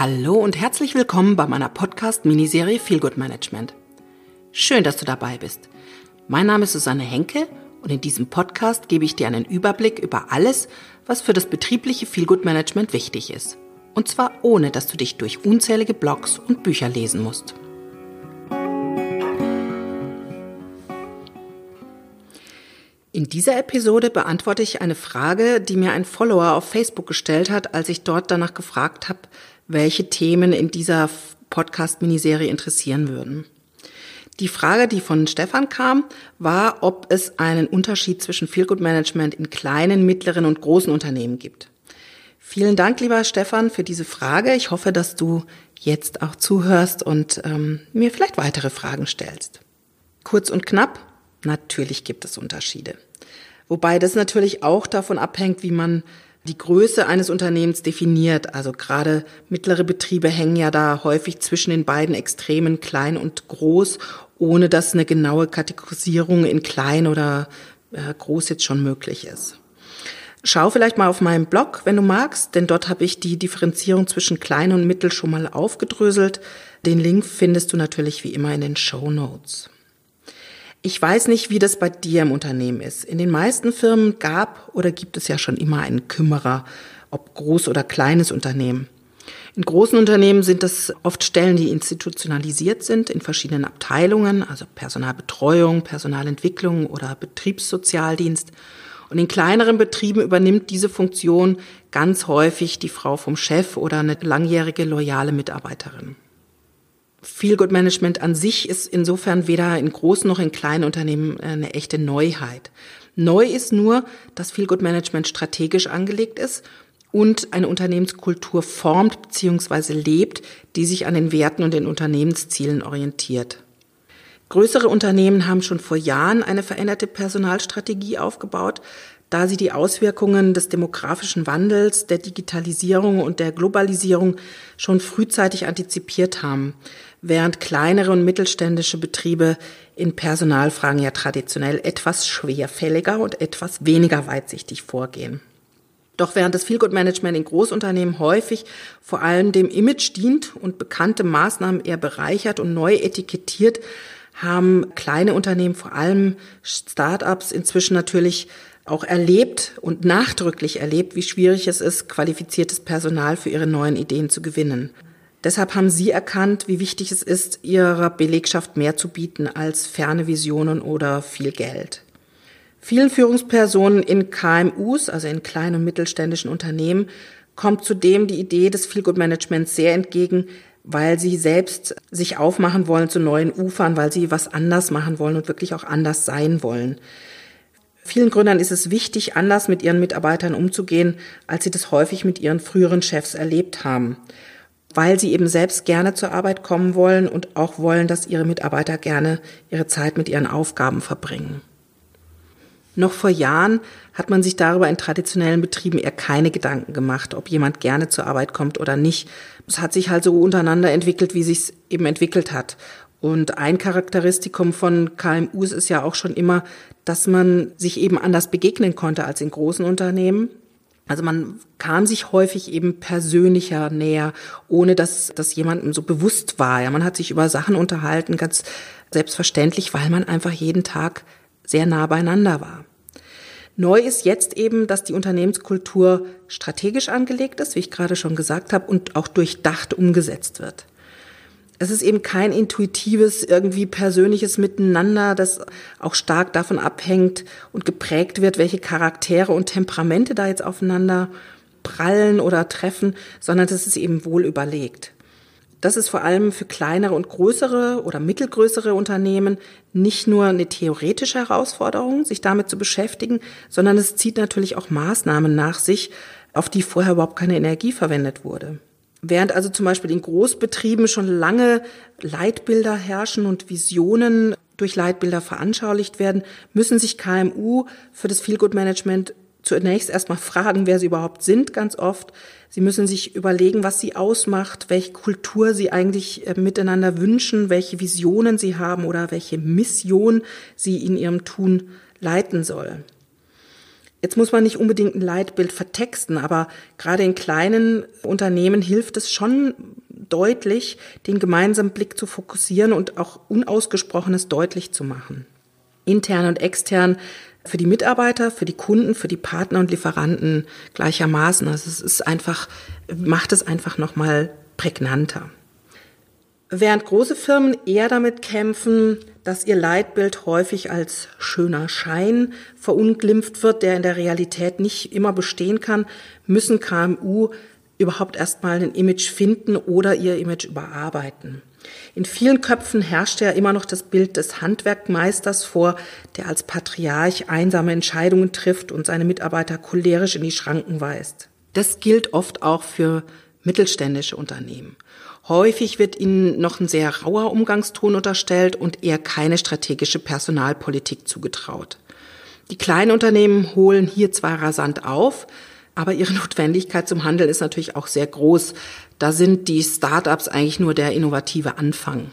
Hallo und herzlich willkommen bei meiner Podcast-Miniserie Feel Good Management. Schön, dass du dabei bist. Mein Name ist Susanne Henke und in diesem Podcast gebe ich dir einen Überblick über alles, was für das betriebliche Feel Good Management wichtig ist. Und zwar ohne, dass du dich durch unzählige Blogs und Bücher lesen musst. In dieser Episode beantworte ich eine Frage, die mir ein Follower auf Facebook gestellt hat, als ich dort danach gefragt habe, welche Themen in dieser Podcast-Miniserie interessieren würden. Die Frage, die von Stefan kam, war, ob es einen Unterschied zwischen Feelgood Management in kleinen, mittleren und großen Unternehmen gibt. Vielen Dank, lieber Stefan, für diese Frage. Ich hoffe, dass du jetzt auch zuhörst und ähm, mir vielleicht weitere Fragen stellst. Kurz und knapp, natürlich gibt es Unterschiede. Wobei das natürlich auch davon abhängt, wie man die Größe eines Unternehmens definiert. Also gerade mittlere Betriebe hängen ja da häufig zwischen den beiden Extremen klein und groß, ohne dass eine genaue Kategorisierung in klein oder äh, groß jetzt schon möglich ist. Schau vielleicht mal auf meinem Blog, wenn du magst, denn dort habe ich die Differenzierung zwischen klein und mittel schon mal aufgedröselt. Den Link findest du natürlich wie immer in den Show Notes. Ich weiß nicht, wie das bei dir im Unternehmen ist. In den meisten Firmen gab oder gibt es ja schon immer einen Kümmerer, ob groß oder kleines Unternehmen. In großen Unternehmen sind das oft Stellen, die institutionalisiert sind in verschiedenen Abteilungen, also Personalbetreuung, Personalentwicklung oder Betriebssozialdienst. Und in kleineren Betrieben übernimmt diese Funktion ganz häufig die Frau vom Chef oder eine langjährige loyale Mitarbeiterin. Feel Good Management an sich ist insofern weder in großen noch in kleinen Unternehmen äh, eine echte Neuheit. Neu ist nur, dass Feel Good Management strategisch angelegt ist und eine Unternehmenskultur formt bzw. lebt, die sich an den Werten und den Unternehmenszielen orientiert. Größere Unternehmen haben schon vor Jahren eine veränderte Personalstrategie aufgebaut, da sie die Auswirkungen des demografischen Wandels, der Digitalisierung und der Globalisierung schon frühzeitig antizipiert haben während kleinere und mittelständische Betriebe in Personalfragen ja traditionell etwas schwerfälliger und etwas weniger weitsichtig vorgehen. Doch während das Feelgood-Management in Großunternehmen häufig vor allem dem Image dient und bekannte Maßnahmen eher bereichert und neu etikettiert, haben kleine Unternehmen, vor allem Start-ups, inzwischen natürlich auch erlebt und nachdrücklich erlebt, wie schwierig es ist, qualifiziertes Personal für ihre neuen Ideen zu gewinnen. Deshalb haben Sie erkannt, wie wichtig es ist, Ihrer Belegschaft mehr zu bieten als ferne Visionen oder viel Geld. Vielen Führungspersonen in KMUs, also in kleinen und mittelständischen Unternehmen, kommt zudem die Idee des Feel Good Managements sehr entgegen, weil sie selbst sich aufmachen wollen zu neuen Ufern, weil sie was anders machen wollen und wirklich auch anders sein wollen. Vielen Gründern ist es wichtig, anders mit ihren Mitarbeitern umzugehen, als sie das häufig mit ihren früheren Chefs erlebt haben weil sie eben selbst gerne zur Arbeit kommen wollen und auch wollen, dass ihre Mitarbeiter gerne ihre Zeit mit ihren Aufgaben verbringen. Noch vor Jahren hat man sich darüber in traditionellen Betrieben eher keine Gedanken gemacht, ob jemand gerne zur Arbeit kommt oder nicht. Es hat sich halt so untereinander entwickelt, wie sich eben entwickelt hat. Und ein Charakteristikum von KMUs ist ja auch schon immer, dass man sich eben anders begegnen konnte als in großen Unternehmen. Also man kam sich häufig eben persönlicher näher, ohne dass das jemandem so bewusst war. Ja, man hat sich über Sachen unterhalten, ganz selbstverständlich, weil man einfach jeden Tag sehr nah beieinander war. Neu ist jetzt eben, dass die Unternehmenskultur strategisch angelegt ist, wie ich gerade schon gesagt habe, und auch durchdacht umgesetzt wird es ist eben kein intuitives, irgendwie persönliches Miteinander, das auch stark davon abhängt und geprägt wird, welche Charaktere und Temperamente da jetzt aufeinander prallen oder treffen, sondern das ist eben wohl überlegt. Das ist vor allem für kleinere und größere oder mittelgrößere Unternehmen nicht nur eine theoretische Herausforderung, sich damit zu beschäftigen, sondern es zieht natürlich auch Maßnahmen nach sich, auf die vorher überhaupt keine Energie verwendet wurde. Während also zum Beispiel in Großbetrieben schon lange Leitbilder herrschen und Visionen durch Leitbilder veranschaulicht werden, müssen sich KMU für das Feelgood Management zunächst erstmal fragen, wer sie überhaupt sind, ganz oft. Sie müssen sich überlegen, was sie ausmacht, welche Kultur sie eigentlich äh, miteinander wünschen, welche Visionen sie haben oder welche Mission sie in ihrem Tun leiten soll. Jetzt muss man nicht unbedingt ein Leitbild vertexten, aber gerade in kleinen Unternehmen hilft es schon deutlich, den gemeinsamen Blick zu fokussieren und auch Unausgesprochenes deutlich zu machen. Intern und extern für die Mitarbeiter, für die Kunden, für die Partner und Lieferanten gleichermaßen. Also es ist einfach, macht es einfach nochmal prägnanter. Während große Firmen eher damit kämpfen, dass ihr Leitbild häufig als schöner Schein verunglimpft wird, der in der Realität nicht immer bestehen kann, müssen KMU überhaupt erstmal ein Image finden oder ihr Image überarbeiten. In vielen Köpfen herrscht ja immer noch das Bild des Handwerkmeisters vor, der als Patriarch einsame Entscheidungen trifft und seine Mitarbeiter cholerisch in die Schranken weist. Das gilt oft auch für mittelständische Unternehmen. Häufig wird ihnen noch ein sehr rauer Umgangston unterstellt und eher keine strategische Personalpolitik zugetraut. Die kleinen Unternehmen holen hier zwar rasant auf, aber ihre Notwendigkeit zum Handeln ist natürlich auch sehr groß. Da sind die Startups eigentlich nur der innovative Anfang.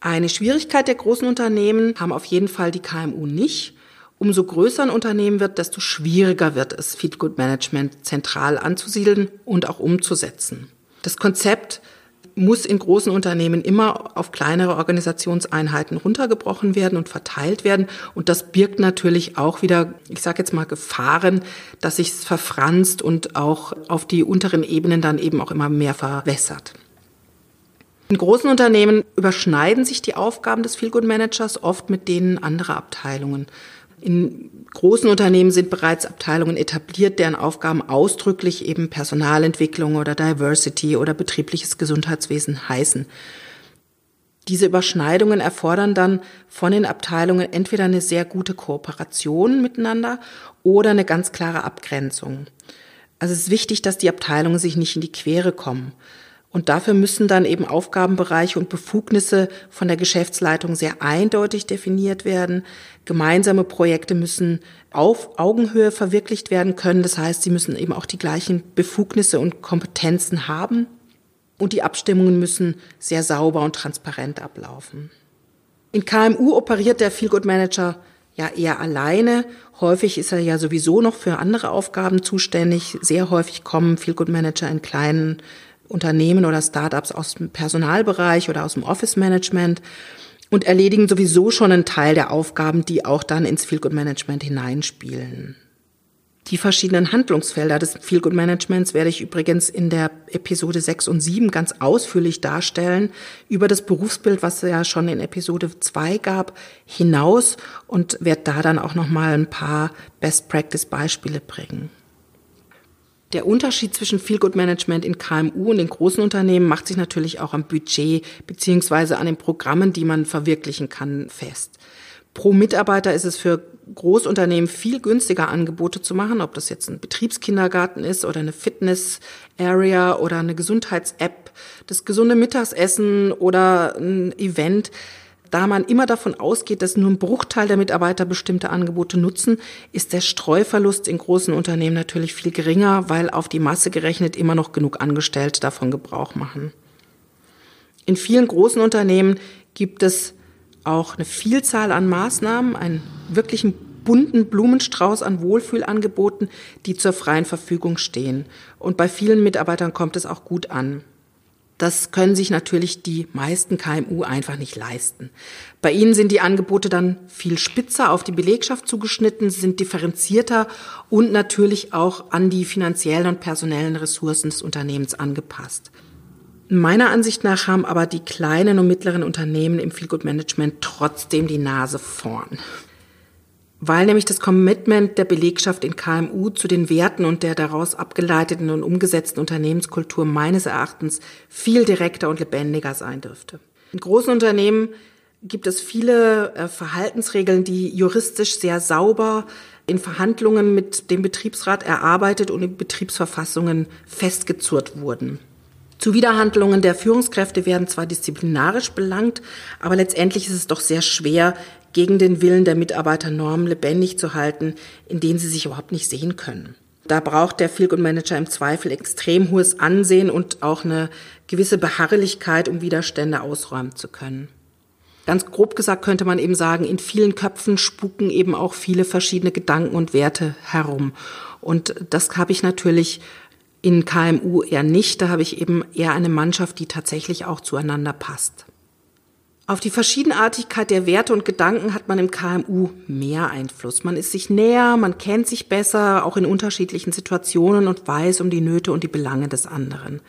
Eine Schwierigkeit der großen Unternehmen haben auf jeden Fall die KMU nicht. Umso größer ein Unternehmen wird, desto schwieriger wird es, Feedgood Management zentral anzusiedeln und auch umzusetzen. Das Konzept muss in großen Unternehmen immer auf kleinere Organisationseinheiten runtergebrochen werden und verteilt werden. Und das birgt natürlich auch wieder, ich sage jetzt mal, Gefahren, dass sich es verfranst und auch auf die unteren Ebenen dann eben auch immer mehr verwässert. In großen Unternehmen überschneiden sich die Aufgaben des Feelgood Managers oft mit denen anderer Abteilungen. In großen Unternehmen sind bereits Abteilungen etabliert, deren Aufgaben ausdrücklich eben Personalentwicklung oder Diversity oder betriebliches Gesundheitswesen heißen. Diese Überschneidungen erfordern dann von den Abteilungen entweder eine sehr gute Kooperation miteinander oder eine ganz klare Abgrenzung. Also es ist wichtig, dass die Abteilungen sich nicht in die Quere kommen. Und dafür müssen dann eben Aufgabenbereiche und Befugnisse von der Geschäftsleitung sehr eindeutig definiert werden. Gemeinsame Projekte müssen auf Augenhöhe verwirklicht werden können. Das heißt, sie müssen eben auch die gleichen Befugnisse und Kompetenzen haben. Und die Abstimmungen müssen sehr sauber und transparent ablaufen. In KMU operiert der Feelgood Manager ja eher alleine. Häufig ist er ja sowieso noch für andere Aufgaben zuständig. Sehr häufig kommen Feelgood Manager in kleinen Unternehmen oder Startups aus dem Personalbereich oder aus dem Office Management und erledigen sowieso schon einen Teil der Aufgaben, die auch dann ins Feelgood Management hineinspielen. Die verschiedenen Handlungsfelder des Feelgood Managements werde ich übrigens in der Episode 6 und 7 ganz ausführlich darstellen, über das Berufsbild, was es ja schon in Episode 2 gab, hinaus und werde da dann auch nochmal ein paar Best Practice Beispiele bringen. Der Unterschied zwischen Feelgood Management in KMU und in großen Unternehmen macht sich natürlich auch am Budget beziehungsweise an den Programmen, die man verwirklichen kann, fest. Pro Mitarbeiter ist es für Großunternehmen viel günstiger Angebote zu machen, ob das jetzt ein Betriebskindergarten ist oder eine Fitness-Area oder eine Gesundheits-App, das gesunde Mittagessen oder ein Event. Da man immer davon ausgeht, dass nur ein Bruchteil der Mitarbeiter bestimmte Angebote nutzen, ist der Streuverlust in großen Unternehmen natürlich viel geringer, weil auf die Masse gerechnet immer noch genug Angestellte davon Gebrauch machen. In vielen großen Unternehmen gibt es auch eine Vielzahl an Maßnahmen, einen wirklichen bunten Blumenstrauß an Wohlfühlangeboten, die zur freien Verfügung stehen. Und bei vielen Mitarbeitern kommt es auch gut an. Das können sich natürlich die meisten KMU einfach nicht leisten. Bei ihnen sind die Angebote dann viel spitzer auf die Belegschaft zugeschnitten, sind differenzierter und natürlich auch an die finanziellen und personellen Ressourcen des Unternehmens angepasst. Meiner Ansicht nach haben aber die kleinen und mittleren Unternehmen im Feelgood Management trotzdem die Nase vorn weil nämlich das Commitment der Belegschaft in KMU zu den Werten und der daraus abgeleiteten und umgesetzten Unternehmenskultur meines Erachtens viel direkter und lebendiger sein dürfte. In großen Unternehmen gibt es viele äh, Verhaltensregeln, die juristisch sehr sauber in Verhandlungen mit dem Betriebsrat erarbeitet und in Betriebsverfassungen festgezurrt wurden. Zuwiderhandlungen der Führungskräfte werden zwar disziplinarisch belangt, aber letztendlich ist es doch sehr schwer, gegen den Willen der Mitarbeiter Normen lebendig zu halten, in denen sie sich überhaupt nicht sehen können. Da braucht der Feelgood Manager im Zweifel extrem hohes Ansehen und auch eine gewisse Beharrlichkeit, um Widerstände ausräumen zu können. Ganz grob gesagt könnte man eben sagen, in vielen Köpfen spuken eben auch viele verschiedene Gedanken und Werte herum. Und das habe ich natürlich in KMU eher nicht. Da habe ich eben eher eine Mannschaft, die tatsächlich auch zueinander passt. Auf die Verschiedenartigkeit der Werte und Gedanken hat man im KMU mehr Einfluss. Man ist sich näher, man kennt sich besser, auch in unterschiedlichen Situationen und weiß um die Nöte und die Belange des anderen.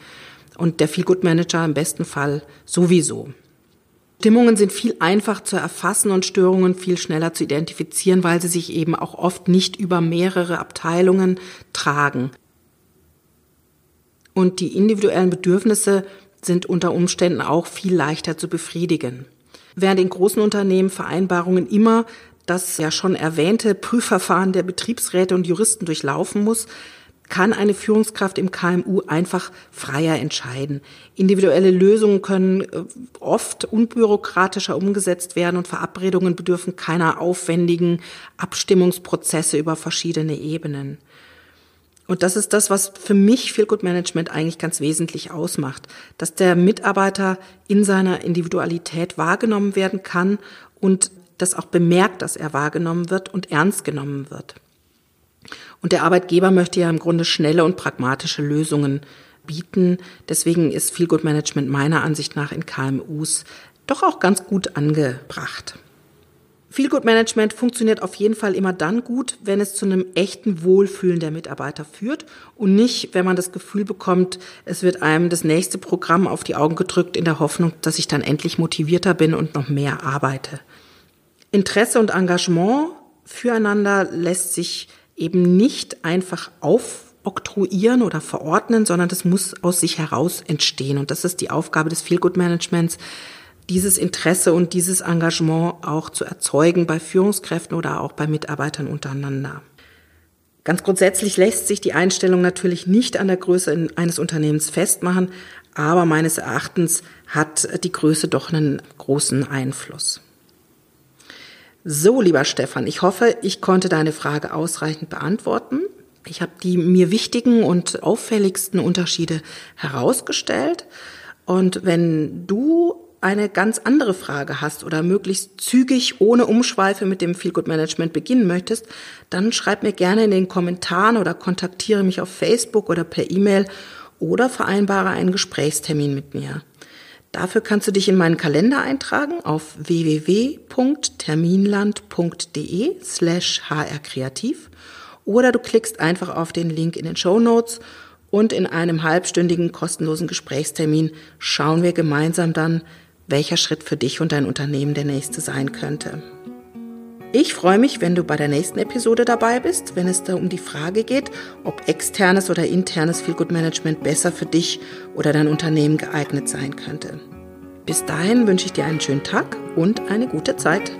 Und der Feelgood Manager im besten Fall sowieso. Stimmungen sind viel einfach zu erfassen und Störungen viel schneller zu identifizieren, weil sie sich eben auch oft nicht über mehrere Abteilungen tragen. Und die individuellen Bedürfnisse sind unter Umständen auch viel leichter zu befriedigen. Während in großen Unternehmen Vereinbarungen immer das ja schon erwähnte Prüfverfahren der Betriebsräte und Juristen durchlaufen muss, kann eine Führungskraft im KMU einfach freier entscheiden. Individuelle Lösungen können äh, oft unbürokratischer umgesetzt werden und Verabredungen bedürfen keiner aufwendigen Abstimmungsprozesse über verschiedene Ebenen. Und das ist das, was für mich Feel Good Management eigentlich ganz wesentlich ausmacht, dass der Mitarbeiter in seiner Individualität wahrgenommen werden kann und das auch bemerkt, dass er wahrgenommen wird und ernst genommen wird. Und der Arbeitgeber möchte ja im Grunde schnelle und pragmatische Lösungen bieten. Deswegen ist Feel Good Management meiner Ansicht nach in KMUs doch auch ganz gut angebracht. Feel Good Management funktioniert auf jeden Fall immer dann gut, wenn es zu einem echten Wohlfühlen der Mitarbeiter führt und nicht, wenn man das Gefühl bekommt, es wird einem das nächste Programm auf die Augen gedrückt in der Hoffnung, dass ich dann endlich motivierter bin und noch mehr arbeite. Interesse und Engagement füreinander lässt sich eben nicht einfach aufoktroyieren oder verordnen, sondern das muss aus sich heraus entstehen. Und das ist die Aufgabe des Feel-Good-Managements, dieses Interesse und dieses Engagement auch zu erzeugen bei Führungskräften oder auch bei Mitarbeitern untereinander. Ganz grundsätzlich lässt sich die Einstellung natürlich nicht an der Größe eines Unternehmens festmachen, aber meines Erachtens hat die Größe doch einen großen Einfluss. So, lieber Stefan, ich hoffe, ich konnte deine Frage ausreichend beantworten. Ich habe die mir wichtigen und auffälligsten Unterschiede herausgestellt. Und wenn du eine ganz andere Frage hast oder möglichst zügig ohne Umschweife mit dem Feelgood Management beginnen möchtest, dann schreib mir gerne in den Kommentaren oder kontaktiere mich auf Facebook oder per E-Mail oder vereinbare einen Gesprächstermin mit mir. Dafür kannst du dich in meinen Kalender eintragen auf www.terminland.de slash hrkreativ oder du klickst einfach auf den Link in den Show Notes und in einem halbstündigen kostenlosen Gesprächstermin schauen wir gemeinsam dann, welcher Schritt für dich und dein Unternehmen der nächste sein könnte. Ich freue mich, wenn du bei der nächsten Episode dabei bist, wenn es da um die Frage geht, ob externes oder internes Feelgood Management besser für dich oder dein Unternehmen geeignet sein könnte. Bis dahin wünsche ich dir einen schönen Tag und eine gute Zeit.